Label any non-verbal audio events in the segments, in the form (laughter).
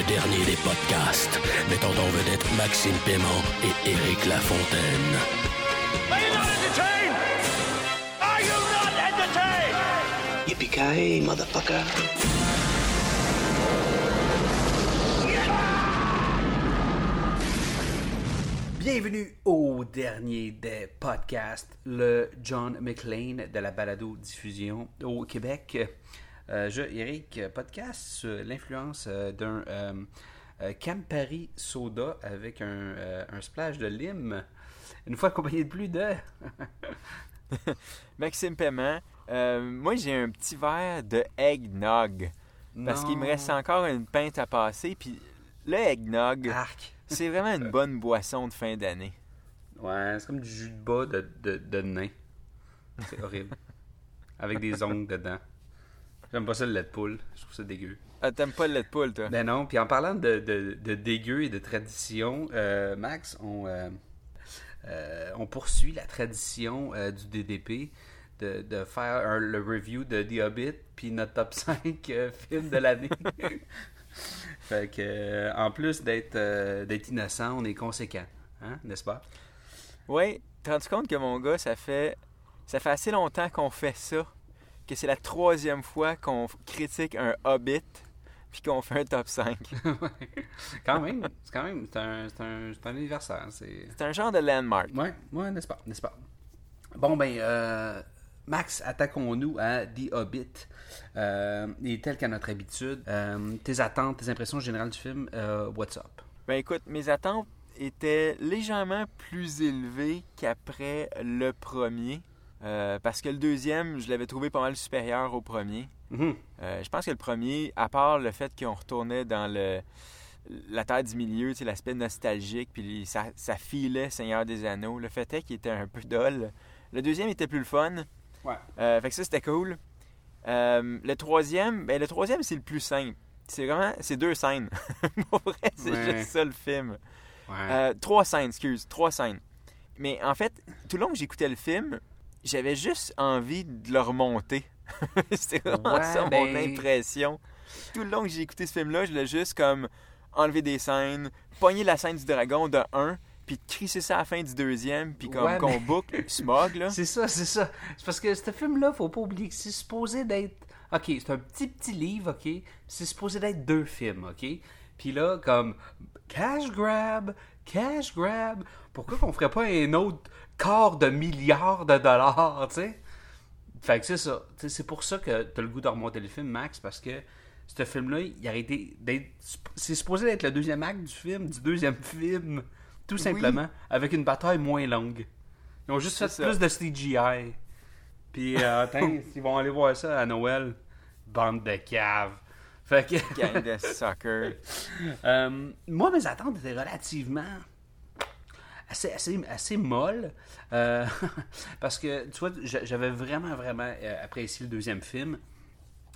Le dernier des podcasts, mettant en vedette Maxime Paiement et Éric Lafontaine. Are you not entertained? Are you not entertained? Yippee-ki-yay, motherfucker. Bienvenue au dernier des podcasts, le John McLean de la balado diffusion au Québec. Euh, je, Eric, podcast sur l'influence euh, d'un euh, euh, Campari soda avec un, euh, un splash de lime. Une fois accompagné de plus de. (laughs) Maxime Paiement, euh, moi j'ai un petit verre de eggnog. Parce qu'il me reste encore une pinte à passer. Puis le eggnog, c'est vraiment une bonne boisson de fin d'année. Ouais, c'est comme du jus de bas de, de, de nain. C'est horrible. (laughs) Avec des ongles dedans. J'aime pas ça le lait de poule. Je trouve ça dégueu. Ah, t'aimes pas le lait de poule, toi? Ben non, puis en parlant de, de, de dégueu et de tradition, euh, Max, on, euh, euh, on poursuit la tradition du DDP de, de faire un- le review de The Hobbit, puis notre top (laughs) 5 euh, films de l'année. (laughs) fait que, en plus d'être d'être innocent, on est conséquent, hein, n'est-ce pas? Oui, t'es rendu compte que mon gars, ça fait, ça fait assez longtemps qu'on fait ça, que c'est la troisième fois qu'on critique un Hobbit, puis qu'on fait un top 5. (laughs) quand même, c'est quand même, c'est un, un, un anniversaire, c'est... C'est un genre de landmark. Ouais, ouais, n'est-ce pas, n'est-ce pas? Bon, ben, euh, Max, attaquons-nous à The Hobbit. Euh, et tel qu'à notre habitude, euh, tes attentes, tes impressions générales du film, euh, what's up? Ben écoute, mes attentes étaient légèrement plus élevées qu'après le premier. Euh, parce que le deuxième, je l'avais trouvé pas mal supérieur au premier. Mhm. Euh, je pense que le premier, à part le fait qu'on retournait dans le la terre du milieu, l'aspect nostalgique, puis ça, ça filait Seigneur des Anneaux. Le fait est qu'il était un peu dol. Le deuxième était plus le fun. Ouais. Euh, fait que ça, c'était cool. Le troisième, ben le troisième, c'est le plus simple. C'est vraiment, c'est deux scènes. (laughs) Pour vrai, c'est Ouais. juste ça le film. Ouais. Trois scènes, excuse, trois scènes. Mais en fait, tout le long que j'écoutais le film, j'avais juste envie de le remonter. (laughs) C'était vraiment Ouais, ça mon ben- impression. Tout le long que j'ai écouté ce film-là, je l'ai juste comme enlevé des scènes, pogné la scène du dragon de un, puis crisser ça à la fin du deuxième, puis comme Ouais, qu'on mais- boucle Smog, là. (laughs) C'est ça, c'est ça. C'est parce que ce film-là, faut pas oublier que c'est supposé d'être. Ok, c'est un petit petit livre, ok. C'est supposé d'être deux films, ok? Puis là, comme cash grab, cash grab. Pourquoi qu'on ferait pas un autre quart de milliard de dollars, tu sais? Fait que c'est ça. C'est pour ça que t'as le goût de remonter le film, Max, parce que ce film-là, il a été. C'est supposé être le deuxième acte du film, du deuxième (laughs) film, tout simplement, avec une bataille moins longue. Ils ont juste fait ça. plus de CGI. Puis, euh, (laughs) attends, ils vont aller voir ça à Noël. Bande de caves. Fait que. Gang de sucker. (laughs) Euh, moi, mes attentes étaient relativement assez, assez, molles. euh, (laughs) parce que, tu vois, j'a- j'avais vraiment, vraiment euh, apprécié le deuxième film.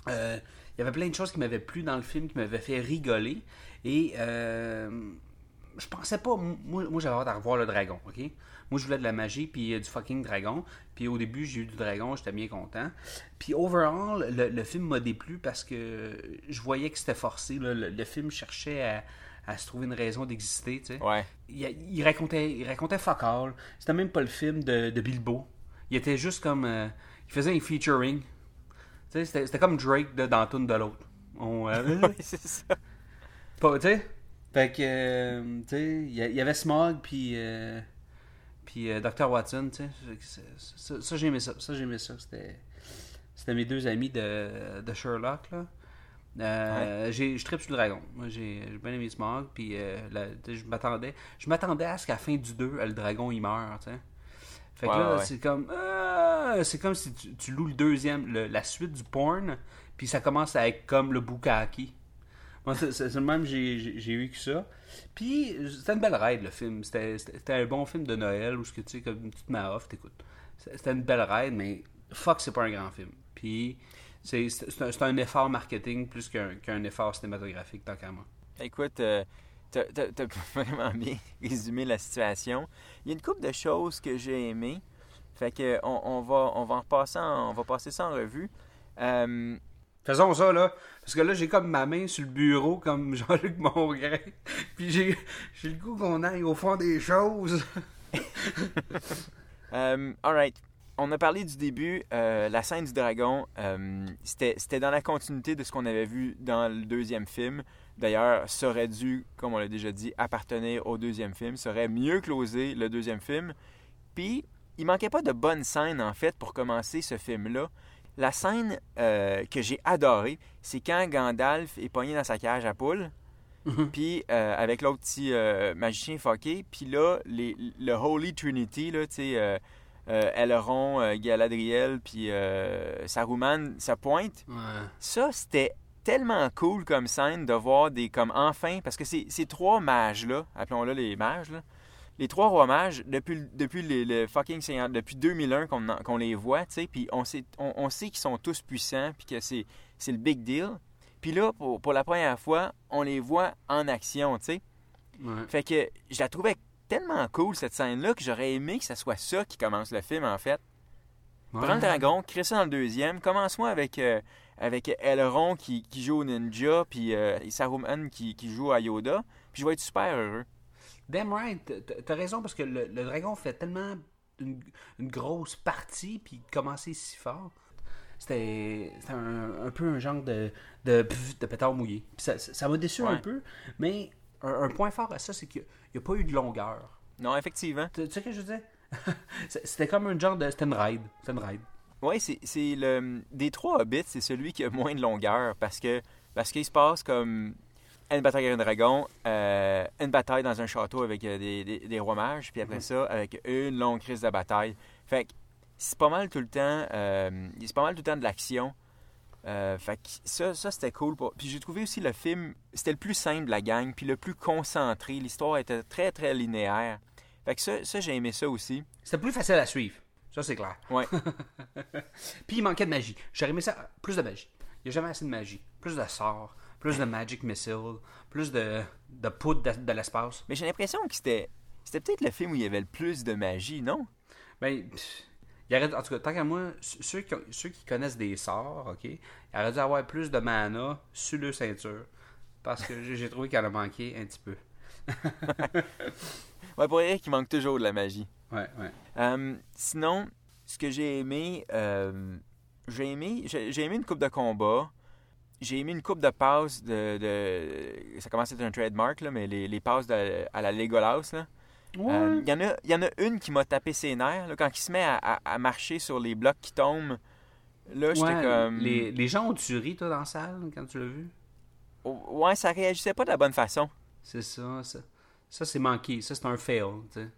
Euh, il y avait plein de choses qui m'avaient plu dans le film, qui m'avaient fait rigoler. Et je pensais pas. Moi, j'avais hâte de revoir le dragon, ok? Moi, je voulais de la magie, puis du fucking dragon. Puis au début, j'ai eu du dragon, j'étais bien content. Puis overall, le, film m'a déplu parce que je voyais que c'était forcé. Le, le film cherchait à, à se trouver une raison d'exister, tu sais. Ouais. Il, il racontait, il racontait fuck all. C'était même pas le film de, de Bilbo. Il était juste comme. euh, il faisait un featuring. Tu sais, c'était comme Drake de, dans la toune de l'autre. On, euh, (laughs) Oui, c'est ça. pas, tu sais? Fait que, euh, tu sais, il y, avait Smog, puis, euh, puis Dr. Watson, tu sais. Ça, j'aimais ça. Ça, j'aimais ça. C'était, c'était mes deux amis de, de Sherlock, là. Euh, j'ai, je tripe sur le dragon. Moi, j'ai, j'ai bien aimé Smog, puis euh, la- je m'attendais, je m'attendais à ce qu'à la fin du 2, le dragon, il meurt, tu sais. Fait que Ouais, là, ouais. c'est comme. ah, c'est comme si tu, tu loues le deuxième, le- la suite du porn, puis ça commence à être comme le Bukaki. Moi, c'est c'est- c'est le même que j'ai j'ai- j'ai vécu ça. Puis, c'était une belle ride, le film. C'était c'était un bon film de Noël où, ce que, tu sais, comme une petite off, t'écoutes. C'était une belle ride, mais fuck, c'est pas un grand film. Puis, c'est un, un effort marketing plus qu'un qu'un effort cinématographique, tant qu'à moi. Écoute, euh, t'as t'as- t'as (laughs) vraiment bien résumé la situation. Il y a une couple de choses que j'ai aimées. Fait que on, on va on va en repasser en- on va passer ça en revue. Euh, Faisons ça, là. Parce que là, j'ai comme ma main sur le bureau, comme Jean-Luc Mongrain. (laughs) Puis j'ai j'ai le goût qu'on aille au fond des choses. (laughs) Euh, alright. On a parlé du début, euh, la scène du dragon, euh, c'était dans la continuité de ce qu'on avait vu dans le deuxième film. D'ailleurs, ça aurait dû, comme on l'a déjà dit, appartenir au deuxième film. Ça aurait mieux closé le deuxième film. Puis, il manquait pas de bonnes scènes, en fait, pour commencer ce film-là. La scène euh, que j'ai adorée, c'est quand Gandalf est pogné dans sa cage à poules. Puis euh, avec l'autre petit magicien fucké, puis là, les- le Holy Trinity, là, tu sais, euh, Elrond, euh, Galadriel, puis euh, Saruman, ça pointe. Ouais. Ça, c'était tellement cool comme scène de voir des, comme enfin, parce que ces, ces trois mages-là, appelons-le les mages, là, les trois rois mages, depuis, le- depuis les- le fucking Seigneur, depuis 2001 qu'on les voit, tu sais, puis on sait, on, on sait qu'ils sont tous puissants, puis que c'est c'est le big deal. Puis là, pour, pour la première fois, on les voit en action, tu sais. Ouais. Fait que je la trouvais tellement cool, cette scène-là, que j'aurais aimé que ce soit ça qui commence le film, en fait. Prends le dragon, crée ça dans le deuxième. Commence-moi avec, euh, avec Elrond qui, qui joue au ninja, puis euh, Saruman qui, qui joue à Yoda. Puis je vais être super heureux. Damn right, t'as- raison parce que le, le dragon fait tellement une, une grosse partie puis commencer si fort. C'était un, un peu un genre de, de, pétard mouillé. Puis ça ça- ça m'a déçu un peu, mais un, un point fort à ça, c'est qu'il n'y a, pas eu de longueur. Non, effectivement. Tu tu sais ce que je veux dire? (laughs) C'était comme un genre de. C'était une ride. C'était une ride. Oui, c'est le. Des trois hobbits, c'est celui qui a moins de longueur parce que parce qu'il se passe comme une bataille avec un dragon, euh, une bataille dans un château avec euh, des, des, des rois mages, puis après ça, avec une longue crise de bataille. Fait que c'est pas mal tout le temps. euh, c'est pas mal tout le temps de l'action. Euh, fait que ça, ça c'était cool. pour- Puis j'ai trouvé aussi le film, c'était le plus simple de la gang, puis le plus concentré. L'histoire était très très linéaire. Fait que ça, ça j'ai aimé ça aussi. C'était plus facile à suivre. Ça, c'est clair. Ouais. (laughs) Puis il manquait de magie. J'aurais aimé ça. Plus de magie. Il n'y a jamais assez de magie. Plus de sorts. Plus de magic missile. Plus de, de poudre de, de l'espace. Mais j'ai l'impression que c'était. C'était peut-être le film où il y avait le plus de magie, non? Ben, pff, il aurait, en tout cas, tant qu'à moi, ceux qui, ont- ceux qui connaissent des sorts, OK, il aurait dû avoir plus de mana sur le ceinture. Parce que j'ai trouvé qu'elle a manqué un petit peu. (laughs) Ouais, pour Eric, il manque toujours de la magie. Ouais, ouais. Euh, sinon, ce que j'ai aimé, euh, j'ai aimé, j'ai aimé une coupe de combat. J'ai aimé une coupe de passes de, de- ça commence à être un trademark là, mais les, les passes de- à la Legolas là. Euh, Il y en a, il y en a une qui m'a tapé ses nerfs là, quand il se met à, à- à marcher sur les blocs qui tombent. Là, j'étais comme, les, les gens ont-tu ri, toi, dans la salle, quand tu l'as vu? ouais, ça réagissait pas de la bonne façon. C'est ça, ça. Ça, c'est manqué. Ça, c'est un fail.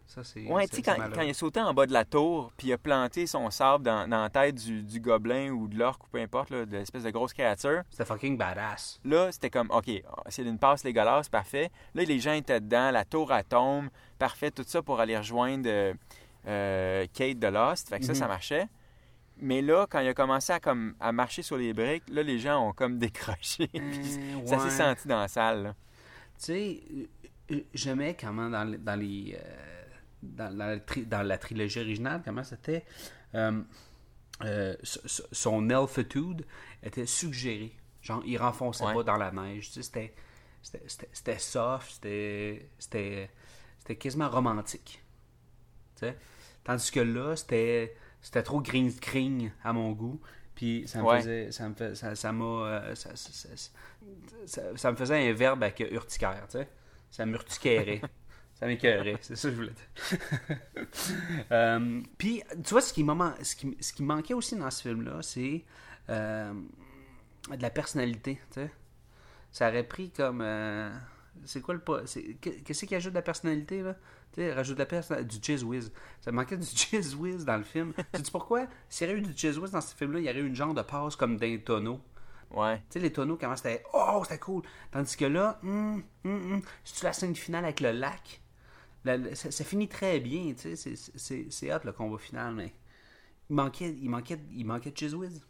Ça, c'est... Ouais, tu sais, quand, il a sauté en bas de la tour, puis il a planté son sable dans, dans la tête du, du gobelin ou de l'orque ou peu importe, là, de l'espèce de grosse créature, C'était fucking badass. là, c'était comme, OK, c'est une passe dégueulasse, parfait. Là, les gens étaient dedans, la tour à tombe, parfait, tout ça pour aller rejoindre euh, euh, Kate de Lost. Fait que ça, Mhm. ça marchait. Mais là, quand il a commencé à, comme, à marcher sur les briques, là, les gens ont comme décroché. (laughs) Euh, Ça s'est senti dans la salle. Tu sais, euh, euh, j'aimais comment dans, dans les. euh, dans, dans la tri- dans la trilogie originale, comment c'était. euh, euh, son elfitude était suggéré. Genre, il renfonçait Ouais. pas dans la neige. Tu sais, c'était. Soft, c'était, quasiment romantique. Tu sais? Tandis que là, c'était, c'était trop green screen à mon goût. Puis ça me Ouais. faisait. Ça me fait, ça, ça ça, me faisait un verbe avec urticaire, tu sais? Ça m'urtiquairait. ça m'écœurait, c'est ça que je voulais dire. (laughs) Euh, Puis, tu vois, ce qui, ce, qui, ce qui manquait aussi dans ce film-là, c'est euh, de la personnalité. Ça aurait pris comme... euh, c'est quoi le... que- Qu'est-ce qui ajoute de la personnalité, là? Tu sais, rajoute de la personnalité... Du jizz whiz. Ça manquait du (laughs) jizz whiz dans le film. tu sais pourquoi? S'il y avait eu du jizz whiz dans ce film-là, il y aurait eu une genre de passe comme d'un tonneau. Ouais. Tu sais, les tonneaux, comment c'était Oh, c'était cool. Tandis que là, hum, hum, hum, c'est-tu la scène finale avec le lac? La- la- ça, ça finit très bien, tu sais. c'est- C'est c'est hot le combat final, mais il manquait, il manquait, il manquait de Chiz Whiz.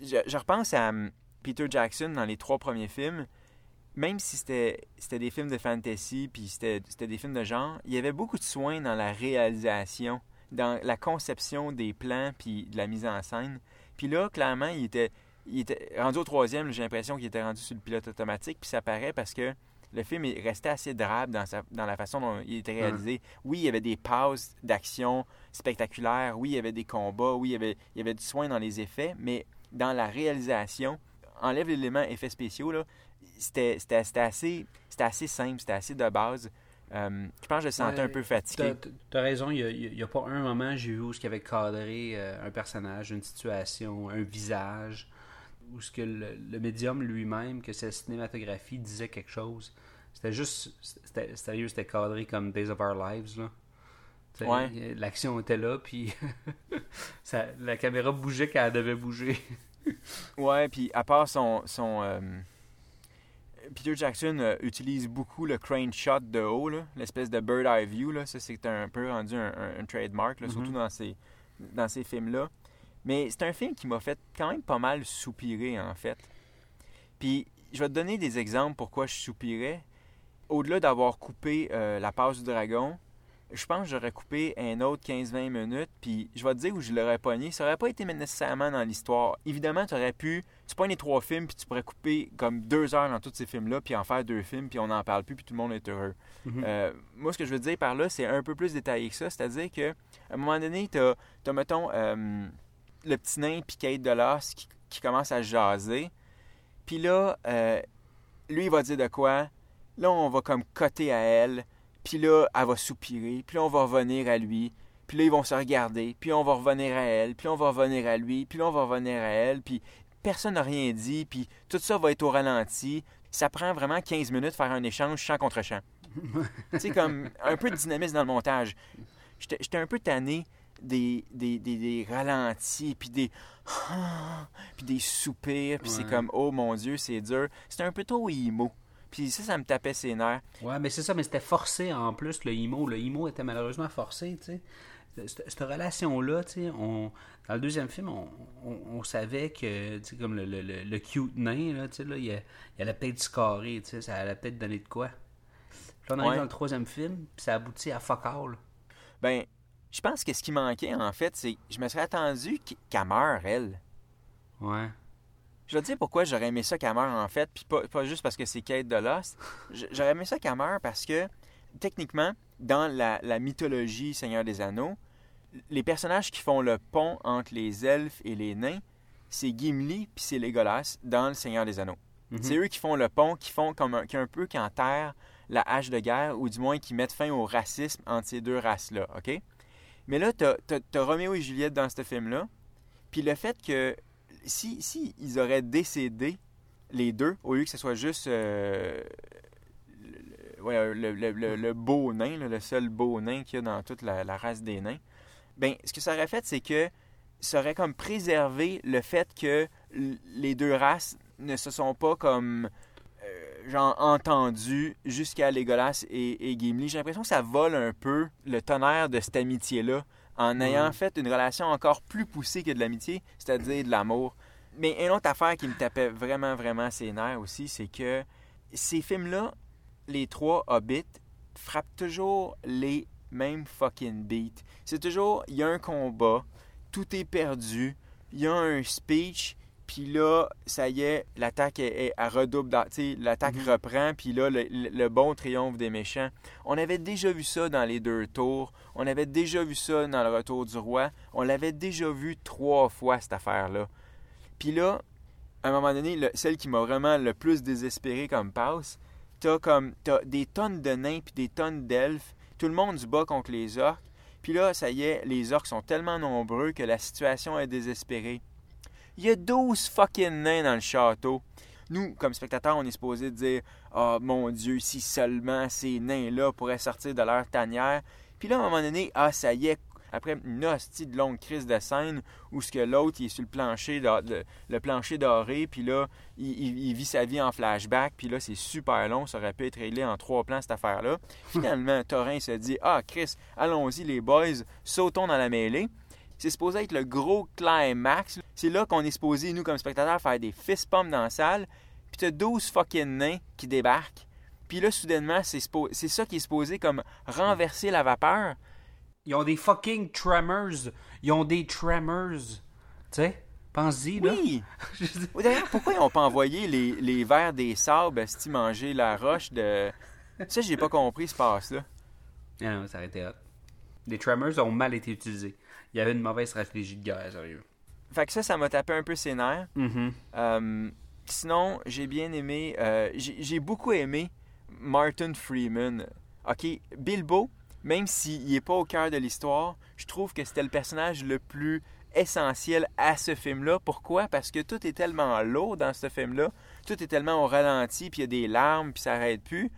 je, je repense à hum, Peter Jackson dans les trois premiers films. Même si c'était des films de fantasy puis c'était c'était des films de genre, il y avait beaucoup de soins dans la réalisation, dans la conception des plans puis de la mise en scène. Puis là, clairement, il était, il était rendu au troisième, j'ai l'impression qu'il était rendu sur le pilote automatique. Puis ça paraît parce que le film est resté assez drabe dans, sa, dans la façon dont il était réalisé. Oui, il y avait des pauses d'action spectaculaires. Oui, il y avait des combats. Oui, il y avait, il y avait du soin dans les effets. Mais dans la réalisation, enlève l'élément effets spéciaux, là, c'était, c'était, c'était assez, c'était assez simple, c'était assez de base. Euh, je pense que je le sentais Ouais, un peu fatigué. T'as t'as raison, il n'y a, pas un moment j'ai vu où il avait cadré euh, un personnage, une situation, un visage, où ce que le, le médium lui-même, que sa cinématographie disait quelque chose. C'était juste, c'était, sérieux, c'était cadré comme Days of Our Lives. Là. Ouais. L'action était là, puis (laughs) ça- la caméra bougeait quand elle devait bouger. (laughs) Ouais, puis à part son. son euh, Peter Jackson euh, utilise beaucoup le crane shot de haut, là, l'espèce de bird eye view. Là. Ça, c'est un peu rendu un, un- un trademark, là, surtout dans ces, dans ces films-là. Mais c'est un film qui m'a fait quand même pas mal soupirer, en fait. Puis, je vais te donner des exemples pourquoi je soupirais. Au-delà d'avoir coupé euh, La passe du dragon, je pense que j'aurais coupé un autre 15-20 minutes, puis je vais te dire où je l'aurais pogné. Ça aurait pas été nécessairement dans l'histoire. Évidemment, tu aurais pu. Tu pognes les trois films, puis tu pourrais couper comme deux heures dans tous ces films-là, puis en faire deux films, puis on n'en parle plus, puis tout le monde est heureux. Euh, moi, ce que je veux dire par là, c'est un peu plus détaillé que ça. C'est-à-dire que à un moment donné, tu as, mettons, euh, le petit nain puis Kate Delos qui, qui commence à jaser. Puis là, euh, lui, il va dire de quoi? Là, on va comme coter à elle. Puis là, elle va soupirer. Puis là, on va revenir à lui. Puis là, ils vont se regarder. Puis on va revenir à elle. Puis on va revenir à lui. Puis là, on va revenir à elle. Puis personne n'a rien dit. Puis tout ça va être au ralenti. Ça prend vraiment 15 minutes de faire un échange champ contre champ. (laughs) tu sais, comme un peu de dynamisme dans le montage. J'étais un peu tanné des, des, des, des ralentis, puis des... (gasps) puis des soupirs, puis c'est comme, oh mon Dieu, c'est dur. C'était un peu trop imo. Puis ça, ça me tapait ses nerfs. Ouais, mais c'est ça, mais c'était forcé en plus, le IMO. Le IMO était malheureusement forcé, tu sais. Cette, cette relation-là, tu sais, on, dans le deuxième film, on, on- on savait que, tu sais, comme le, le, le, le cute nain, là, tu sais, là, il, a- il allait peut-être scorer, tu sais, ça allait peut-être donner de quoi. Puis là, on arrive Ouais. dans le troisième film, puis ça aboutit à fuck all. Ben, je pense que ce qui manquait, en fait, c'est je me serais attendu qu'- qu'elle meure, elle. Ouais. Je vais te dire pourquoi j'aurais aimé ça qu'elle meure, en fait, puis pas, pas juste parce que c'est Kate de Lost. J'aurais aimé ça qu'elle meure parce que, techniquement, dans la, la mythologie Seigneur des Anneaux, les personnages qui font le pont entre les elfes et les nains, c'est Gimli puis c'est Legolas dans le Seigneur des Anneaux. C'est eux qui font le pont, qui font comme un, qui un peu qui enterrent la hache de guerre, ou du moins qui mettent fin au racisme entre ces deux races-là, OK? Mais là, t'as as, Roméo et Juliette dans ce film-là, puis le fait que si, si ils auraient décédé les deux, au lieu que ce soit juste euh, le, le- le- beau nain, le seul beau nain qu'il y a dans toute la, la race des nains, ben ce que ça aurait fait, c'est que ça aurait comme préservé le fait que les deux races ne se sont pas comme genre entendus jusqu'à Legolas et, et Gimli. J'ai l'impression que ça vole un peu le tonnerre de cette amitié-là en ayant fait une relation encore plus poussée que de l'amitié, c'est-à-dire de l'amour. Mais une autre affaire qui me tapait vraiment, vraiment ses nerfs aussi, c'est que ces films-là, les trois Hobbits, frappent toujours les mêmes fucking beats. C'est toujours, il y a un combat, tout est perdu, il y a un speech, puis là, ça y est, l'attaque est, à redouble, l'attaque reprend, puis là, le, bon triomphe des méchants. On avait déjà vu ça dans les deux tours, on avait déjà vu ça dans le retour du roi, on l'avait déjà vu trois fois, cette affaire-là. Puis là, à un moment donné, le- celle qui m'a vraiment le plus désespéré comme passe, t'as comme t'as des tonnes de nains puis des tonnes d'elfes, tout le monde se bat contre les orques. Puis là, ça y est, les orques sont tellement nombreux que la situation est désespérée. Il y a 12 fucking nains dans le château. Nous, comme spectateurs, on est supposé dire Ah mon Dieu, si seulement ces nains-là pourraient sortir de leur tanière. Puis là, à un moment donné, ah, ça y est, Après une hostie de longue crise de scène où ce que l'autre il est sur le plancher, le, le plancher doré, puis là, il, il- il vit sa vie en flashback, puis là, c'est super long. Ça aurait pu être réglé en trois plans, cette affaire-là. (laughs) Finalement, Torin se dit Ah, Chris, allons-y, les boys, sautons dans la mêlée. C'est supposé être le gros climax. C'est là qu'on est supposé, nous, comme spectateurs, faire des fist pumps dans la salle. Puis t'as 12 fucking nains qui débarquent. Puis là, soudainement, c'est ça qui est supposé comme renverser la vapeur. Ils ont des fucking tremors. Ils ont des tremors. Tu sais, pense-y, là. Oui! (laughs) D'ailleurs, pourquoi ils n'ont pas envoyé les, les vers des sables esti manger la roche de. Ça, j'ai pas compris ce passe-là. Ah non, ça aurait été hot. Les tremors ont mal été utilisés. Il y avait une mauvaise stratégie de guerre, sérieux. Fait que ça, ça m'a tapé un peu ses nerfs. Mhm. Euh, sinon, j'ai bien aimé. euh, j'ai beaucoup aimé Martin Freeman. Ok, Bilbo, même s'il n'est pas au cœur de l'histoire, je trouve que c'était le personnage le plus essentiel à ce film-là. Pourquoi? Parce que tout est tellement lourd dans ce film-là. Tout est tellement au ralenti, puis il y a des larmes, puis ça n'arrête plus.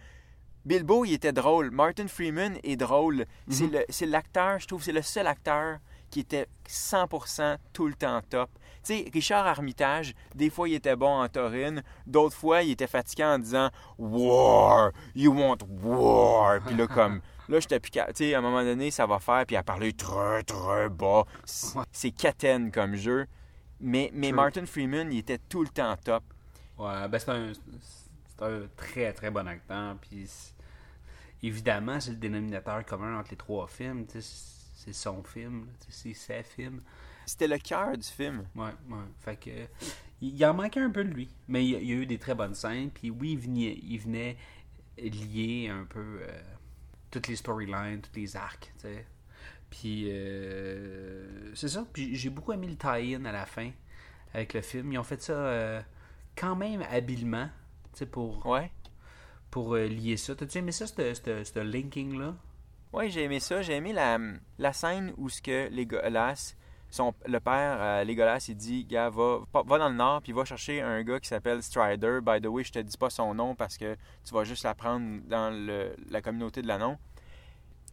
Bilbo, il était drôle. Martin Freeman est drôle. C'est C'est l'acteur, je trouve, c'est le seul acteur qui était 100% tout le temps top. Tu sais, Richard Armitage, des fois il était bon en taurine, d'autres fois il était fatigué en disant War, you want war. Puis là, comme, là, j'étais plus. Tu sais, à un moment donné, ça va faire, puis a parlé très, très bas. C'est- catène comme jeu. Mais, mais True. Martin Freeman, il était tout le temps top. Ouais, ben c'est un, très très bon acteur. Puis évidemment, c'est le dénominateur commun entre les trois films. tu sais, C'est son film, c'est ses films. C'était le cœur du film. Ouais, ouais. Fait que il, en manquait un peu de lui, mais il, y a- eu des très bonnes scènes. Puis oui, il venait, il venait lier un peu euh, toutes les storylines, tous les arcs, tu sais. Puis euh, c'est ça. Puis j'ai beaucoup aimé le tie-in à la fin avec le film. Ils ont fait ça euh, quand même habilement, tu sais, pour Ouais. pour euh, lier ça. T'as-tu aimé ça, ce linking-là? Oui, j'ai aimé ça. J'ai aimé la, la scène où ce que Legolas, son, le père euh, Legolas, il dit, gars, va, va- dans le nord, puis va chercher un gars qui s'appelle Strider. By the way, je te dis pas son nom parce que tu vas juste l'apprendre dans le- la communauté de l'annon.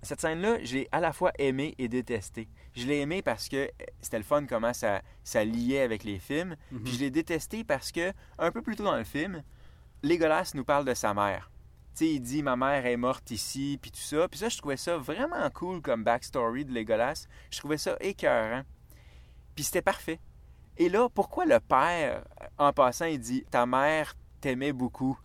Cette scène-là, je l'ai à la fois aimée et détestée. Je l'ai aimée parce que euh, c'était le fun comment ça, ça liait avec les films. Puis je l'ai détestée parce que, un peu plus tôt dans le film, Legolas nous parle de sa mère. Sais, il dit ma mère est morte ici, puis tout ça. Puis ça, je trouvais ça vraiment cool comme backstory de Legolas. Je trouvais ça écœurant. Puis c'était parfait. Et là, pourquoi le père, en passant, il dit ta mère t'aimait beaucoup?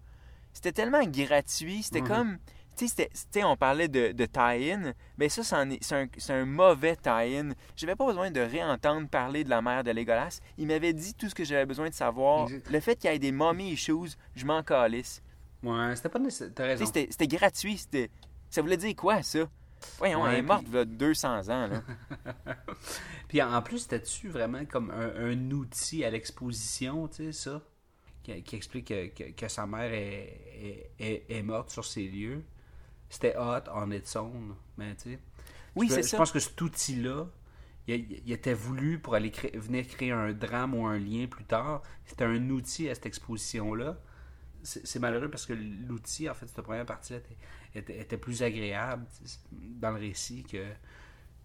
C'était tellement gratuit. C'était Mhm. comme. Tu sais, on parlait de, de tie-in, mais ça, c'est un, mauvais tie-in. J'avais pas besoin de réentendre parler de la mère de Legolas. Il m'avait dit tout ce que j'avais besoin de savoir. Le fait qu'il y ait des mommy issues, je m'en calisse. Ouais, c'était pas nécessaire. T'as raison. C'était gratuit. c'était- Ça voulait dire quoi, ça? Voyons, Ouais, elle est morte il y a 200 ans. Là. (laughs) Puis en plus, c'était-tu vraiment comme un, un outil à l'exposition, tu sais, ça? Qui, qui explique que, que- que sa mère est, est, est- est morte sur ces lieux. C'était hot on its own, mais tu sais. Oui, je, c'est je pense que cet outil-là, il, il était voulu pour aller créer- venir créer un drame ou un lien plus tard. C'était un outil à cette exposition-là. C'est malheureux parce que l'outil, en fait, cette première partie-là était, était, était plus agréable dans le récit que,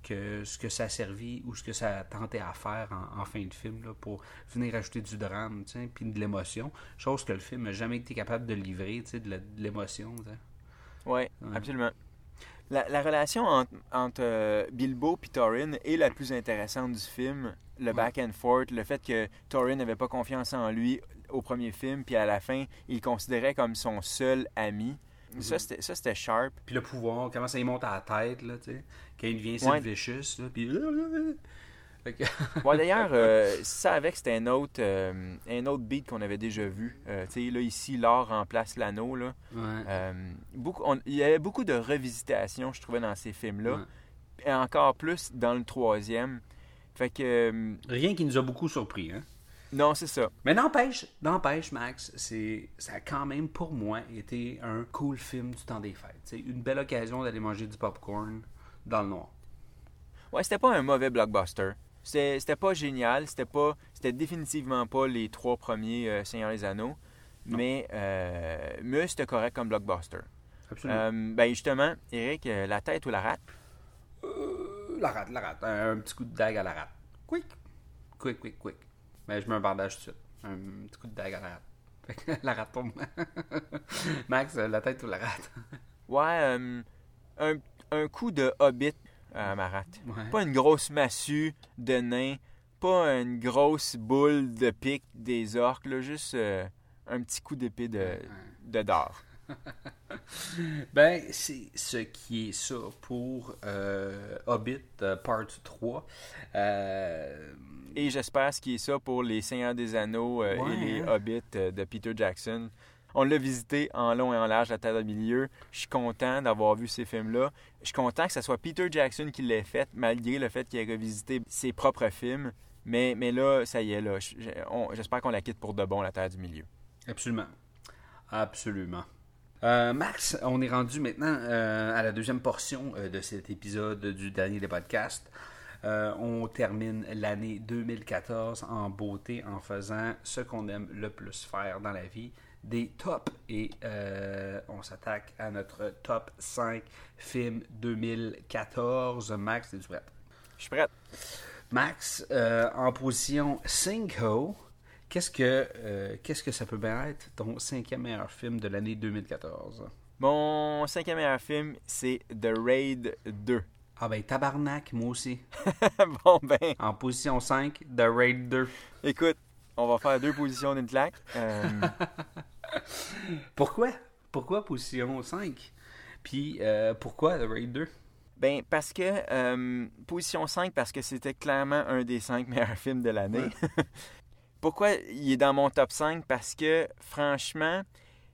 que ce que ça a servi ou ce que ça a tenté à faire en, en fin de film là, pour venir ajouter du drame puis de l'émotion. Chose que le film n'a jamais été capable de livrer, tu sais, de l'émotion. Oui, absolument. La, la relation entre, entre, euh, Bilbo et Thorin est la plus intéressante du film. Le back and forth, le fait que Thorin n'avait pas confiance en lui au premier film, puis à la fin, il le considérait comme son seul ami. Ça, c'était- Ça, c'était sharp. Puis le pouvoir, comment ça y monte à la tête, là, tu sais. Quand il devient Ouais. Sylvicious, là, puis... (laughs) (laughs) Ouais, d'ailleurs, euh, ça avec, c'était un autre, euh, un autre beat qu'on avait déjà vu. Euh, tu sais, là, ici, l'or remplace l'anneau, là. Ouais. Beaucoup, on- il y avait beaucoup de revisitations, je trouvais, dans ces films-là. Ouais. Et encore plus dans le troisième. Fait que... Rien qui nous a beaucoup surpris, hein. Non, c'est ça. Mais n'empêche, n'empêche, Max, c'est, ça a quand même, pour moi, été un cool film du temps des fêtes. C'est une belle occasion d'aller manger du popcorn dans le noir. Ouais, c'était pas un mauvais blockbuster. C'était c'était pas génial. C'était pas... C'était définitivement pas les trois premiers euh, Seigneur des Anneaux. Mais, euh, mais c'était correct comme blockbuster. Absolument. Euh, ben justement, Eric, euh, la tête ou la rate? la rate, la rate. Un, un petit coup de dague à la rate. Quick. Quick, quick, quick. Mais je mets un bandage tout de suite. Un petit coup de dague à la rate. (laughs) La rate pour moi. (laughs) Max, euh, la tête ou la rate? (laughs) Ouais, euh, un, un coup de hobbit à ma rate. Ouais. Pas une grosse massue de nain, pas une grosse boule de pique des orques, là, juste euh, un petit coup d'épée de, de d'or. (laughs) Ben, c'est ce qui est ça pour euh, Hobbit euh, Part 3. Euh, Et j'espère ce qui est ça pour les Seigneurs des Anneaux Ouais, et les hein. Hobbits de Peter Jackson. On l'a visité en long et en large Terre de Milieu. Je suis content d'avoir vu ces films-là. Je suis content que ce soit Peter Jackson qui l'ait fait, malgré le fait qu'il ait revisité ses propres films. Mais, mais là, ça y est, là. J'espère qu'on la quitte pour de bon, la Terre du Milieu. Absolument. Absolument. Euh, Max, on est rendu maintenant euh, à la deuxième portion euh, de cet épisode du dernier des podcasts. On termine l'année 2014 en beauté en faisant ce qu'on aime le plus faire dans la vie, des tops. Et on s'attaque à notre top 5 films 2014. Max, es-tu prêt? Je suis prête. Max, en position 5 qu'est-ce que, euh, qu'est-ce que ça peut bien être ton cinquième meilleur film de l'année 2014? Mon cinquième meilleur film, c'est The Raid 2. Ah ben tabarnak, moi aussi. (laughs) bon, ben, En position 5, The Raid 2. écoute, on va faire deux positions d'une claque. Euh, (laughs) Pourquoi? Pourquoi position 5? Puis euh, pourquoi The Raid 2? Ben, parce que, euh, position 5, parce que c'était clairement un des cinq meilleurs films de l'année. (laughs) Pourquoi il est dans mon top 5? Parce que, franchement,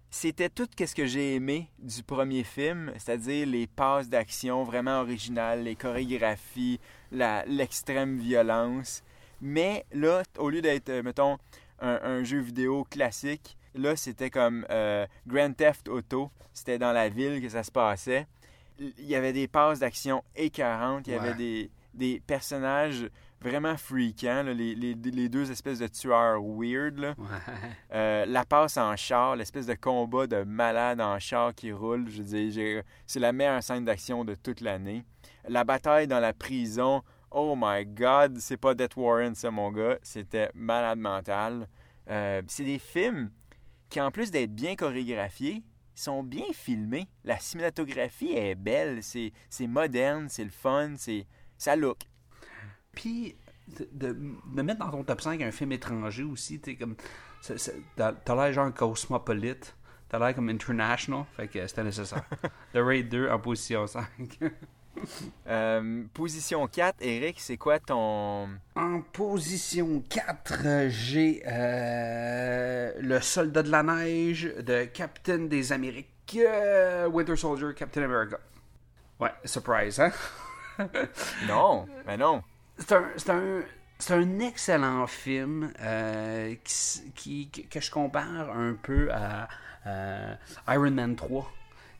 c'était tout ce que j'ai aimé du premier film, c'est-à-dire les passes d'action vraiment originales, les chorégraphies, l'extrême violence. Mais là, au lieu d'être, euh, mettons, un, un jeu vidéo classique, là, c'était comme euh, Grand Theft Auto. C'était dans la ville que ça se passait il y avait des passes d'action écœurantes, il y Ouais. avait des, des personnages vraiment freakants, là, les, les- les deux espèces de tueurs weird. là. Ouais. Euh, la passe en char, l'espèce de combat de malade en char qui roule, je veux c'est la meilleure scène d'action de toute l'année. La bataille dans la prison, oh my god, c'est pas Death Warren ça mon gars, c'était malade mental. Euh, c'est des films qui en plus d'être bien chorégraphiés, sont bien filmés. La cinématographie est belle, c'est c'est moderne, c'est le fun, c'est ça look. Puis de, mettre dans ton top 5 un film étranger aussi, t'es comme. T'as t'as l'air genre cosmopolite. T'as l'air comme international. Fait que c'était nécessaire. (laughs) The Raid 2 en position 5. (laughs) Euh, position 4, Eric, c'est quoi ton En position 4, j'ai euh, Le Soldat de la Neige de Captain des Amériques, euh, Winter Soldier, Captain America. Ouais, surprise, hein? Non, mais (laughs) non. C'est un, c'est un, c'est un excellent film euh, qui, qui- que je compare un peu à, euh, Iron Man 3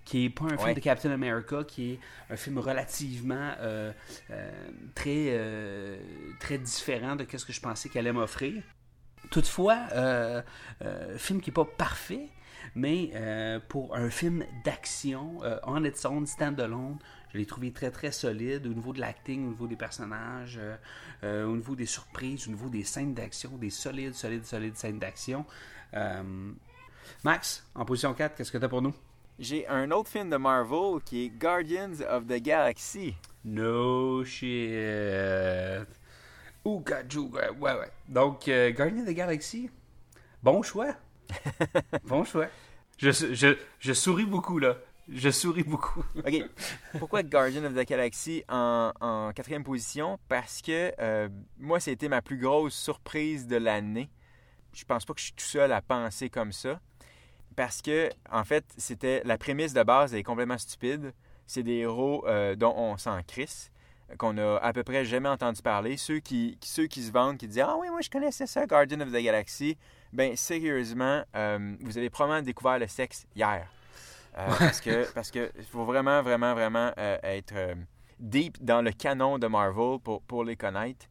qui est pas un film Ouais. de Captain America, qui est un film relativement euh, euh, très, euh, très différent de ce que je pensais qu'elle allait m'offrir. Toutefois, film qui n'est pas parfait, mais pour un film d'action, on its own, stand-alone, je l'ai trouvé très très solide au niveau de l'acting, au niveau des personnages, euh, euh, au niveau des surprises, au niveau des scènes d'action, des solides, solides, solides scènes d'action. Euh, Max, en position 4, qu'est-ce que tu as pour nous? J'ai un autre film de Marvel qui est Guardians of the Galaxy. No shit. Ouga, ouais, ouais, ouais. Donc, euh, Guardian of the Galaxy, bon choix. (laughs) bon choix. Je, je, je souris beaucoup, là. Je souris beaucoup. (laughs) OK. Pourquoi Guardian of the Galaxy en, quatrième position? Parce que euh, moi, c'était ma plus grosse surprise de l'année. Je pense pas que je suis tout seul à penser comme ça. Parce que, en fait, c'était la prémisse de base est complètement stupide. C'est des héros euh, dont on s'en crisse, qu'on a à peu près jamais entendu parler. Ceux qui, qui- ceux qui se vendent, qui disent Ah oui, moi je connaissais ça, Guardian of the Galaxy. Ben, sérieusement, euh, vous avez probablement découvert le sexe hier. Euh, parce que parce que faut vraiment, vraiment, vraiment euh, être euh, deep dans le canon de Marvel pour, pour les connaître.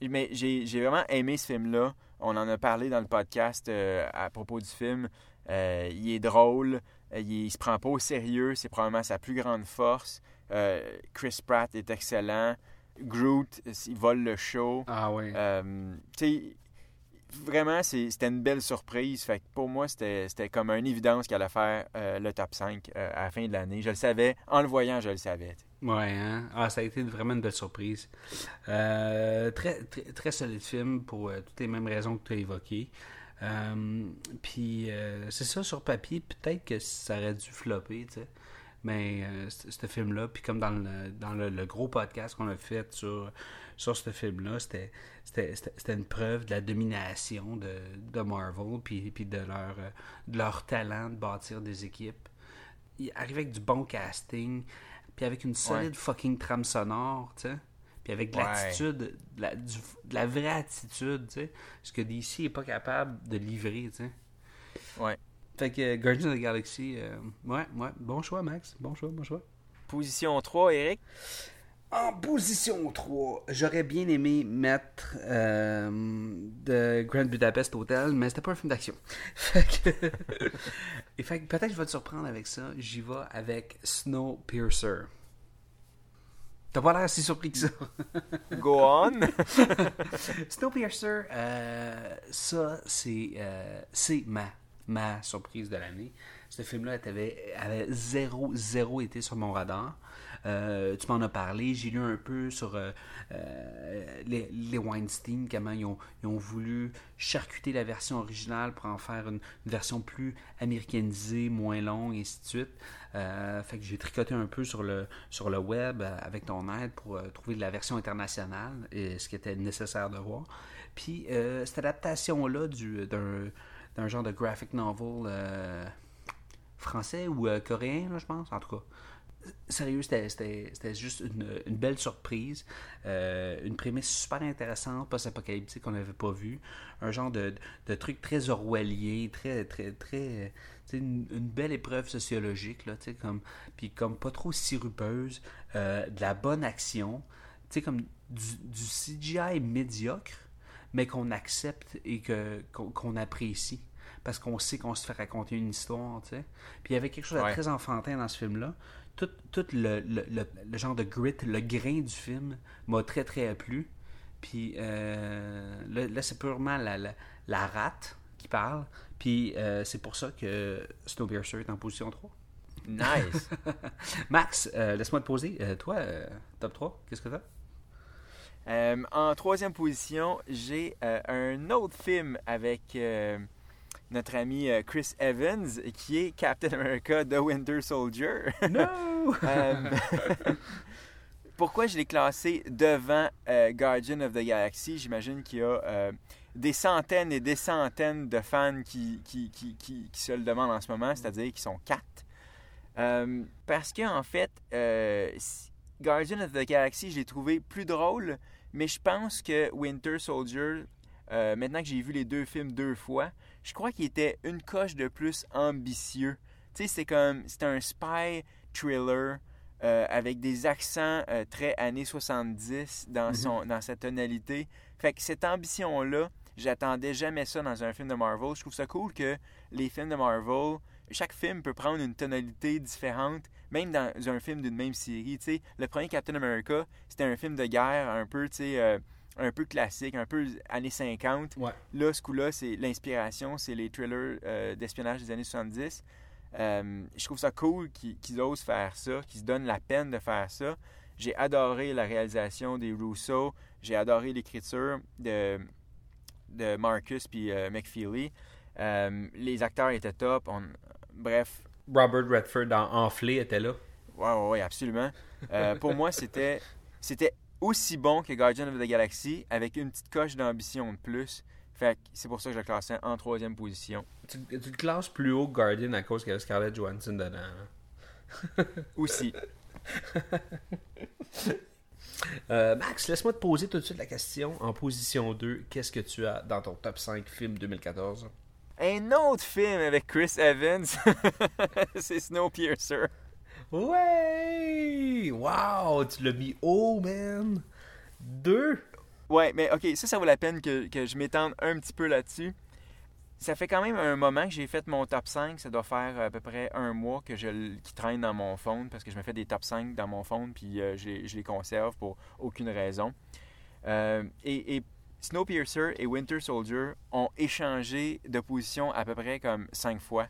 Mais j'ai j'ai vraiment aimé ce film-là. On en a parlé dans le podcast à propos du film. Il est drôle, il, il se prend pas au sérieux, c'est probablement sa plus grande force. Chris Pratt est excellent. Groot, il vole le show. Ah. Euh, tu sais, vraiment, c'était une belle surprise. Fait que pour moi, c'était comme une évidence qu'elle allait faire euh, le top 5 euh, à la fin de l'année. Je le savais. En le voyant, je le savais. Ouais, hein? Ah, ça a été vraiment une belle surprise. Euh, très, très, très solide film pour toutes les mêmes raisons que tu as évoquées. Puis, c'est ça, sur papier, peut-être que ça aurait dû flopper. Mais ce film-là, puis comme dans le, dans le gros podcast qu'on a fait sur, sur ce film-là, c'était c'était- c'était c'était une preuve de la domination de, de Marvel, puis, puis de, leur, euh, de leur talent de bâtir des équipes. Il arrive avec du bon casting, puis avec une solide fucking trame sonore, tu sais. Puis avec de Ouais. l'attitude, de la, du- de la vraie attitude, tu sais. Ce que DC est pas capable de livrer, tu sais. Ouais. Fait que euh, Guardians of the Galaxy, euh, ouais, ouais, bon choix, Max. Bon choix, bon choix. Position 3, Eric? En position 3, j'aurais bien aimé mettre euh, de Grand Budapest Hotel, mais c'était pas un film d'action. (laughs) Fait que, (laughs) Et fait que peut-être que je vais te surprendre avec ça. J'y vais avec Snowpiercer. T'as pas l'air si surpris que ça. Go on. (laughs) Snowpiercer, euh, ça, c'est euh, c'est ma, ma surprise de l'année. Ce film-là avait, avait zéro, zéro été sur mon radar. Euh, tu m'en as parlé, j'ai lu un peu sur euh, euh, les, les Weinstein, comment ils ont, voulu charcuter la version originale pour en faire une, version plus américanisée, moins longue, et ainsi de suite. Fait que j'ai tricoté un peu sur le, sur le web avec ton aide pour trouver de la version internationale, et ce qui était nécessaire de voir. Puis cette adaptation-là du- d'un d'un genre de graphic novel français ou coréen, là, je pense, en tout cas. Sérieux, c'était- juste une, une belle surprise. Euh, une prémisse super intéressante, post-apocalyptique qu'on n'avait pas vu. Un genre de, de truc très orwellien, très, très, très. Une, une belle épreuve sociologique, là, comme, puis comme pas trop sirupeuse, euh, de la bonne action, comme du, du CGI médiocre, mais qu'on accepte et qu'on apprécie parce qu'on sait qu'on se fait raconter une histoire, tu sais. Puis il y avait quelque chose de Ouais. très enfantin dans ce film-là. Tout, tout le, le, le- le genre de grit, le grain du film m'a très très plu. Puis euh, là, là, c'est purement la, la, la rate qui parle. Puis euh, c'est pour ça que Snowpiercer est en position 3. Nice. (laughs) Max, euh, laisse-moi te poser. Toi, euh, top 3, qu'est-ce que t'as? En troisième position, j'ai un autre film avec notre ami euh, Chris Evans, qui est Captain America The Winter Soldier. No! (laughs) Euh, (laughs) pourquoi je l'ai classé devant euh, Guardian of the Galaxy? J'imagine qu'il y a euh, des centaines et des centaines de fans qui, qui, qui, qui- qui se le demandent en ce moment, c'est-à-dire qu'ils sont quatre. Euh, parce qu'en fait, euh, si- Guardian of the Galaxy, je l'ai trouvé plus drôle, mais je pense que Winter Soldier, maintenant que j'ai vu les deux films deux fois, je crois qu'il était une coche de plus ambitieux. Tu sais, c'est comme, c'est un spy thriller euh, avec des accents euh, très années 70 dans, son, dans sa tonalité. Fait que cette ambition-là, j'attendais jamais ça dans un film de Marvel. Je trouve ça cool que les films de Marvel, chaque film peut prendre une tonalité différente, même dans un film d'une même série. Tu sais, le premier Captain America, c'était un film de guerre un peu, tu sais, euh, un peu classique, un peu années 50. Ouais. Là, ce coup-là, c'est l'inspiration, c'est les thrillers euh, d'espionnage des années 70. Euh, je trouve ça cool qu'ils osent faire ça, qu'ils se donnent la peine de faire ça. J'ai adoré la réalisation des Rousseau. J'ai adoré l'écriture de, de Marcus puis euh, McFeely. Euh, les acteurs étaient top. On- bref, Robert Redford dans Enflé était là. Ouais, ouais, ouais, absolument. Euh, pour moi, c'était c'était aussi bon que Guardian of the Galaxy avec une petite coche d'ambition de plus. Fait que c'est pour ça que je le classais en troisième position. Tu, tu le classes plus haut que Guardian à cause qu'il y a Scarlett Johansson dedans. hein? (laughs) Aussi. Euh, Max, laisse-moi te poser tout de suite la question. En position 2, qu'est-ce que tu as dans ton top 5 film 2014 Un autre film avec Chris Evans, (laughs) c'est Snowpiercer. Ouais! Wow! Tu l'as mis haut, man! 2? Ouais, mais ok, ça, ça vaut la peine que, que je m'étende un petit peu là-dessus. ça fait quand même un moment que j'ai fait mon top 5. Ça doit faire à peu près un mois que je qui traîne dans mon phone parce que je me fais des top 5 dans mon phone puis euh, je, les- conserve pour aucune raison. Euh, et, et Snowpiercer et Winter Soldier ont échangé de position à peu près comme cinq fois.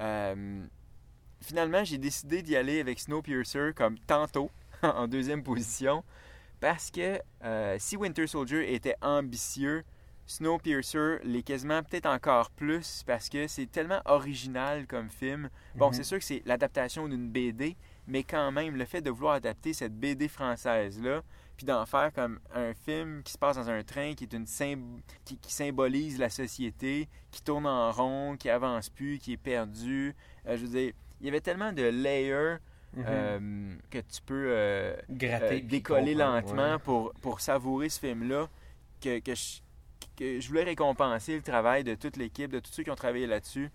Euh, finalement, j'ai décidé d'y aller avec Snowpiercer comme tantôt, (laughs) en deuxième position, parce que euh, si Winter Soldier était ambitieux, Snowpiercer l'est quasiment peut-être encore plus parce que c'est tellement original comme film. Bon, Mhm. c'est sûr que c'est l'adaptation d'une BD, mais quand même, le fait de vouloir adapter cette BD française-là, puis d'en faire comme un film qui se passe dans un train, qui est une sym- qui, qui symbolise la société, qui tourne en rond, qui avance plus, qui est perdu. Euh, je veux dire, il y avait tellement de layers Mhm. euh, que tu peux euh, Gratter. euh, décoller lentement ouais. pour, pour savourer ce film-là, que, que, je, que je voulais récompenser le travail de toute l'équipe, de tous ceux qui ont travaillé là-dessus.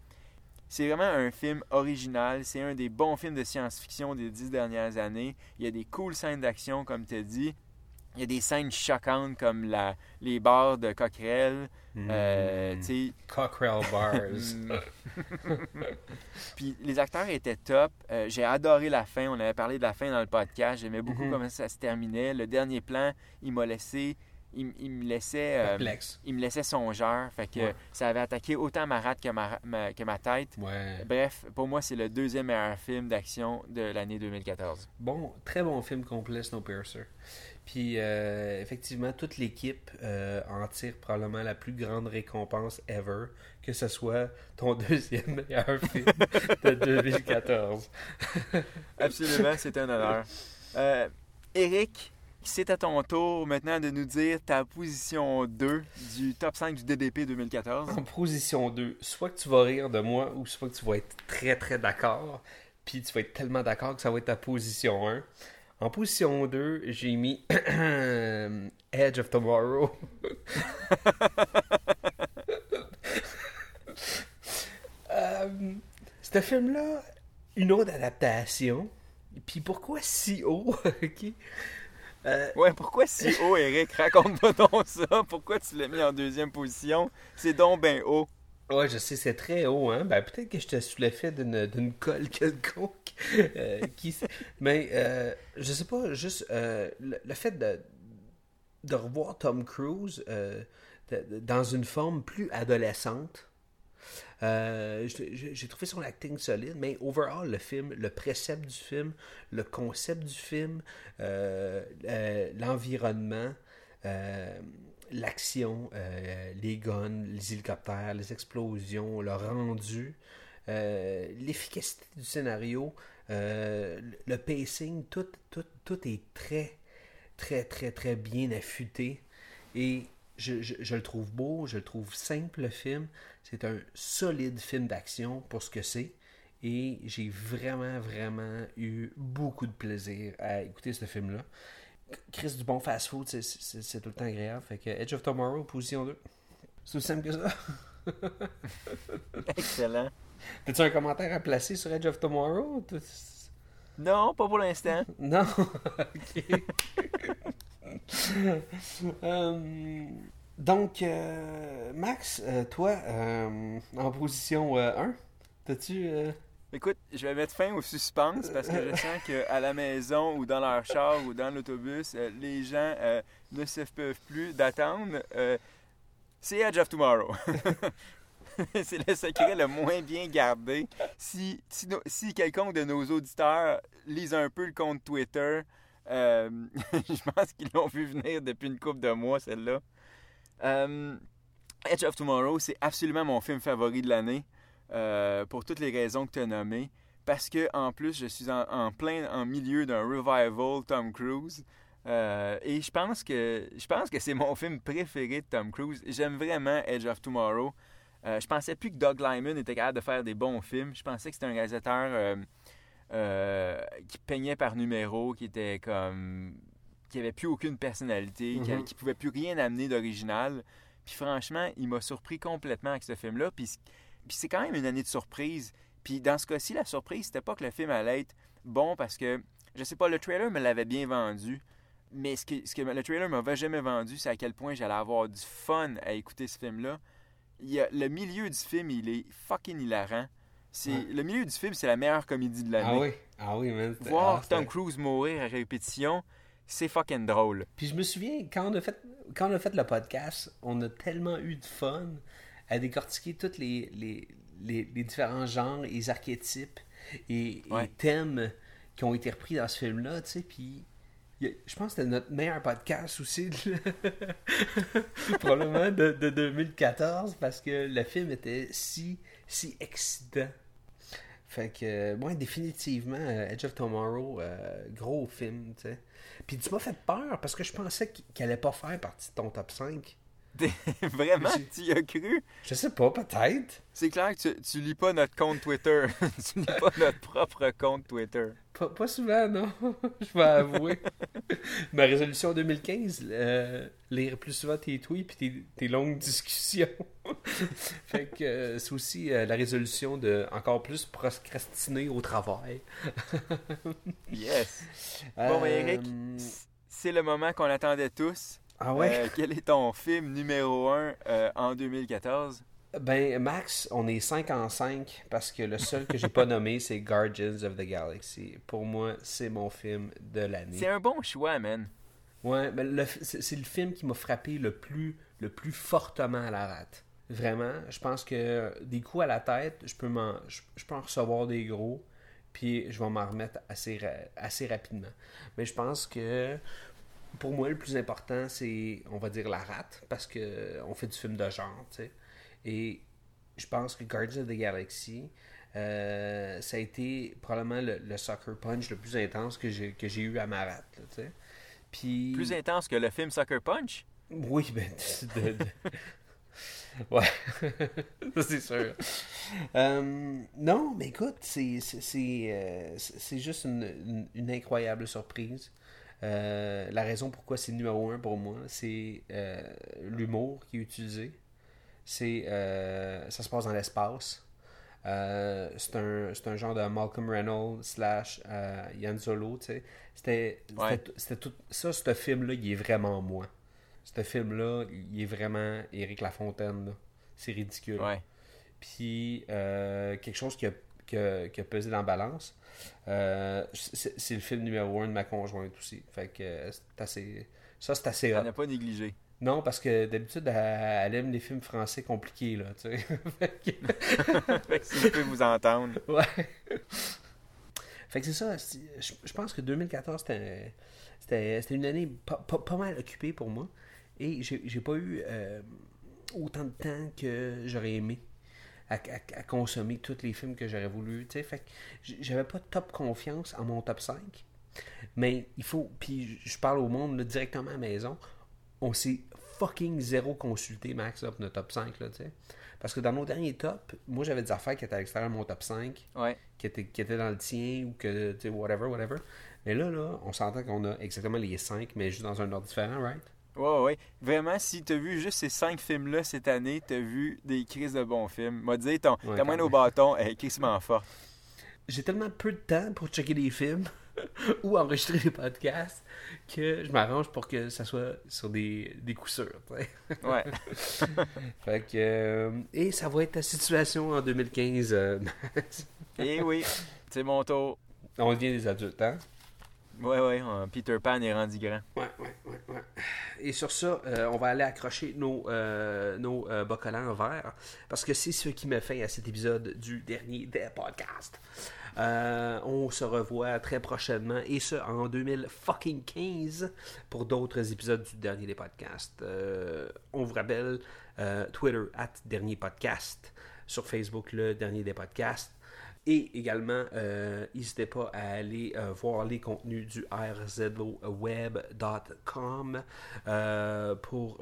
C'est vraiment un film original. C'est un des bons films de science-fiction des dix dernières années. Il y a des cool scènes d'action, comme tu as dit. Il y a des scènes choquantes comme la, les bars de coquerelles. Euh, Mm. tu sais, Cockrell Bars. (laughs) Puis les acteurs étaient top. Euh, j'ai adoré la fin. On avait parlé de la fin dans le podcast. J'aimais beaucoup Mhm. comment ça se terminait. Le dernier plan, il m'a laissé. Il, il me laissait. euh, il me laissait songeur. Fait que Ouais. ça avait attaqué autant ma rate que ma, ma- que ma tête. Ouais. Bref, pour moi, c'est le deuxième meilleur film d'action de l'année 2014. Bon, très bon film complet, Snowpiercer. Puis, euh, effectivement, toute l'équipe euh, en tire probablement la plus grande récompense ever, que ce soit ton (laughs) deuxième meilleur film de 2014. Absolument, c'est un honneur. Eric, c'est à ton tour maintenant de nous dire ta position 2 du top 5 du DDP 2014. En position 2, soit que tu vas rire de moi, ou soit que tu vas être très très d'accord, puis tu vas être tellement d'accord que ça va être ta position 1. En position 2, j'ai mis (clears throat) Edge of Tomorrow. (laughs) Euh, ce film-là, une autre adaptation. Puis pourquoi si haut? (laughs) Euh, Ouais, pourquoi si haut, Eric? Raconte-moi donc ça. Pourquoi tu l'as mis en deuxième position? C'est donc ben haut. Ouais, je sais, c'est très haut, hein. Ben, peut-être que j'étais sous l'effet d'une, d'une colle quelconque. Euh, qui. Mais, euh, je sais pas, juste euh, le, le fait de, de revoir Tom Cruise euh, de- de- dans une forme plus adolescente. Euh, j'ai trouvé son acting solide, mais overall, le film, le précepte du film, le concept du film, euh, euh, l'environnement, l'action, les guns, les hélicoptères, les explosions, le rendu, l'efficacité du scénario, le pacing, tout, tout, tout est très, très, très, très bien affûté. Et je, je- je le trouve beau, je le trouve simple, le film. C'est un solide film d'action pour ce que c'est. Et j'ai vraiment, vraiment eu beaucoup de plaisir à écouter ce film-là. Chris du bon fast-food, c'est- tout le temps agréable. Fait que Edge of Tomorrow, position 2. C'est aussi simple que ça. Excellent. T'as-tu un commentaire à placer sur Edge of Tomorrow? Non, pas pour l'instant. Non? (laughs) ok. (laughs) Euh, donc, euh, Max, euh, toi, en position 1, t'as-tu... Écoute, je vais mettre fin au suspense parce que je (laughs) sens qu'à la maison ou dans leur char ou dans l'autobus, les gens ne se peuvent plus d'attendre. C'est Edge of Tomorrow. (laughs) c'est le secret le moins bien gardé. Si, si, si quelconque de nos auditeurs lise un peu le compte Twitter, euh, (laughs) je pense qu'ils l'ont vu venir depuis une couple de mois, celle-là. Euh, Edge of Tomorrow, c'est absolument mon film favori de l'année. Euh, pour toutes les raisons que tu as nommées. Parce que en plus, je suis en, en plein en milieu d'un revival Tom Cruise. Et je pense que je pense que c'est mon film préféré de Tom Cruise. J'aime vraiment Edge of Tomorrow. Je pensais plus que Doug Lyman était capable de faire des bons films. Je pensais que c'était un réalisateur euh, qui peignait par numéro, qui était comme qui avait plus aucune personnalité, qui, Mhm. qui pouvait plus rien amener d'original. Puis franchement, il m'a surpris complètement avec ce film-là. Puis puis c'est quand même une année de surprise. Puis dans ce cas-ci, la surprise, c'était pas que le film allait être bon parce que, je sais pas, le trailer me l'avait bien vendu. Mais ce que, ce que le trailer m'avait jamais vendu, c'est à quel point j'allais avoir du fun à écouter ce film-là. le milieu du film, il est fucking hilarant. C'est, Ouais. Le milieu du film, c'est la meilleure comédie de l'année. Ah oui, ah oui, man. c'était- Voir ah, Tom Cruise mourir à répétition, c'est fucking drôle. Puis je me souviens, quand on, a fait, quand on a fait le podcast, on a tellement eu de fun à décortiquer tous les, les, les, les différents genres, les archétypes et, thèmes qui ont été repris dans ce film-là, tu sais, puis... Je pense que c'était notre meilleur podcast aussi, de- (laughs) probablement de, de 2014, parce que le film était si, si excitant. Fait que, moi, définitivement, euh, Edge of Tomorrow, euh, gros film, tu sais. Puis tu m'as fait peur parce que je pensais qu'il qu'il allait pas faire partie de ton top 5. (laughs) Vraiment, tu y as cru? Je sais pas, peut-être. C'est clair que tu, tu lis pas notre compte Twitter. (laughs) tu lis pas notre propre compte Twitter. Pas, pas souvent, non. (laughs) je vais avouer. Ma résolution 2015, euh, lire plus souvent tes tweets puis tes, tes longues discussions. (laughs) fait que euh, c'est aussi euh, la résolution de encore plus procrastiner au travail. (laughs) Yes. Bon, ben, Eric, Euh, c'est le moment qu'on attendait tous. Ah ouais? Euh, quel est ton film numéro 1 en 2014? Ben, Max, on est 5 en 5 parce que le seul que j'ai pas nommé, (laughs) c'est Guardians of the Galaxy. Pour moi, c'est mon film de l'année. C'est un bon choix, man. Ouais, c'est c'est le film qui m'a frappé le plus, le plus fortement à la rate. Vraiment, je pense que des coups à la tête, je peux, m'en, je, je peux en recevoir des gros, puis je vais m'en remettre assez, ra- assez rapidement. Mais je pense que pour moi, le plus important, c'est, on va dire, la rate, parce que on fait du film de genre, tu sais. Et je pense que Guardians of the Galaxy, euh, ça a été probablement le, le sucker punch le plus intense que j'ai, que j'ai eu à ma rate, là, tu sais. Puis... Plus intense que le film Sucker Punch? Oui, ben, (laughs) de- de- de- Ouais, (laughs) ça c'est sûr. Euh, non, mais écoute, c'est euh, juste une, une- une incroyable surprise. Euh, la raison pourquoi c'est numéro un pour moi, c'est l'humour qui est utilisé. C'est ça se passe dans l'espace. C'est un, un genre de Malcolm Reynolds slash Yann Solo, tu sais. C'était Ouais. c'était- c'était tout ça, ce film-là, il est vraiment moi. Ce film-là, il est vraiment Éric Lafontaine. C'est ridicule. Ouais. Puis, euh, quelque chose qui a, qui a- qui a pesé dans la balance, euh, c'est le film numéro un de ma conjointe aussi. Fait que euh, c'est assez... Ça, c'est assez hot. n'a pas négligé. Non, parce que d'habitude, elle, elle aime les films français compliqués, là, tu sais. (laughs) (laughs) Si vous pouvez vous entendre. (laughs) Ouais. fait que c'est ça. Je, je pense que 2014, c'était c'était- c'était une année pas, pas- pas mal occupée pour moi. Et j'ai pas eu euh, autant de temps que j'aurais aimé à, à- à consommer tous les films que j'aurais voulu. tu sais. Fait j'avais pas de top confiance en mon top 5. Mais il faut. Puis je parle au monde là, directement à la maison. On s'est fucking zéro consulté, Max, là, pour notre top 5. Là. Parce que dans nos derniers tops, moi j'avais des affaires qui étaient à l'extérieur de mon top 5, Ouais. qui étaient, qui étaient dans le tien ou que, tu sais, whatever, whatever. Mais là, là, on s'entend qu'on a exactement les 5, mais juste dans un ordre différent, right? Ouais, ouais. Vraiment, si t'as vu juste ces cinq films-là cette année, t'as vu des crises de bons films. M'a dit, ton, Ouais, ta main au bâton est crissement forte. J'ai tellement peu de temps pour checker des films (laughs) ou enregistrer des podcasts que je m'arrange pour que ça soit sur des, des coups sûrs. Ouais. (laughs) Fait que, euh, et ça va être ta situation en 2015. euh, Et oui, c'est mon tour. on devient des adultes, hein? Ouais, ouais, euh, Peter Pan est rendu grand. Ouais, ouais, ouais, ouais. Et sur ça, euh, on va aller accrocher nos, euh, nos euh, parce que c'est ce qui me fait à cet épisode du dernier des podcasts. Euh, on se revoit très prochainement, et ce, en 2015, pour d'autres épisodes du dernier des podcasts. On vous rappelle, Twitter, at dernier podcast, sur Facebook, le dernier des podcasts. Et également, euh, n'hésitez pas à aller euh, voir les contenus du rzoweb.com euh, pour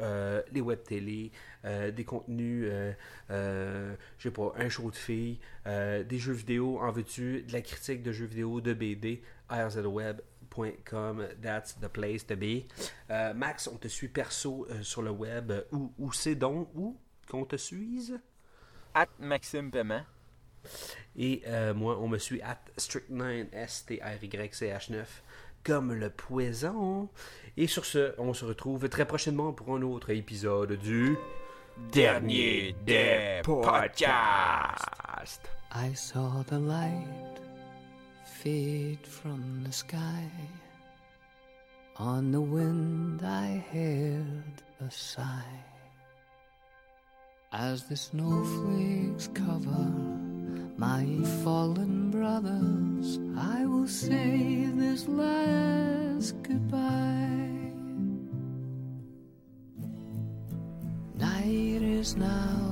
les web télé, des contenus, je sais pas, un show de filles, des jeux vidéo en veux-tu, de la critique de jeux vidéo, de BD, rzweb.com, that's the place to be. Max, on te suit perso sur le web. Où, où c'est donc? Où qu'on te suise? At Maxime Paiement. Et euh, moi, on me suit at strict9 S-T-R-Y-C-H-9 comme le poison. Et sur ce, on se retrouve très prochainement pour un autre épisode du dernier des podcasts. I saw the light fade from the sky. On the wind I heard a sigh. As the snowflakes cover fallen brothers, I will say this last goodbye. Night is now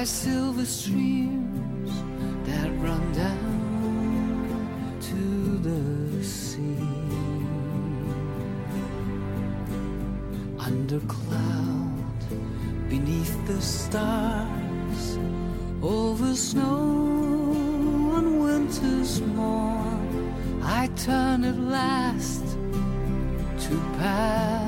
by silver streams that run down to the sea. Under cloud, beneath the stars, over snow on winter's morn, I turn at last to lead.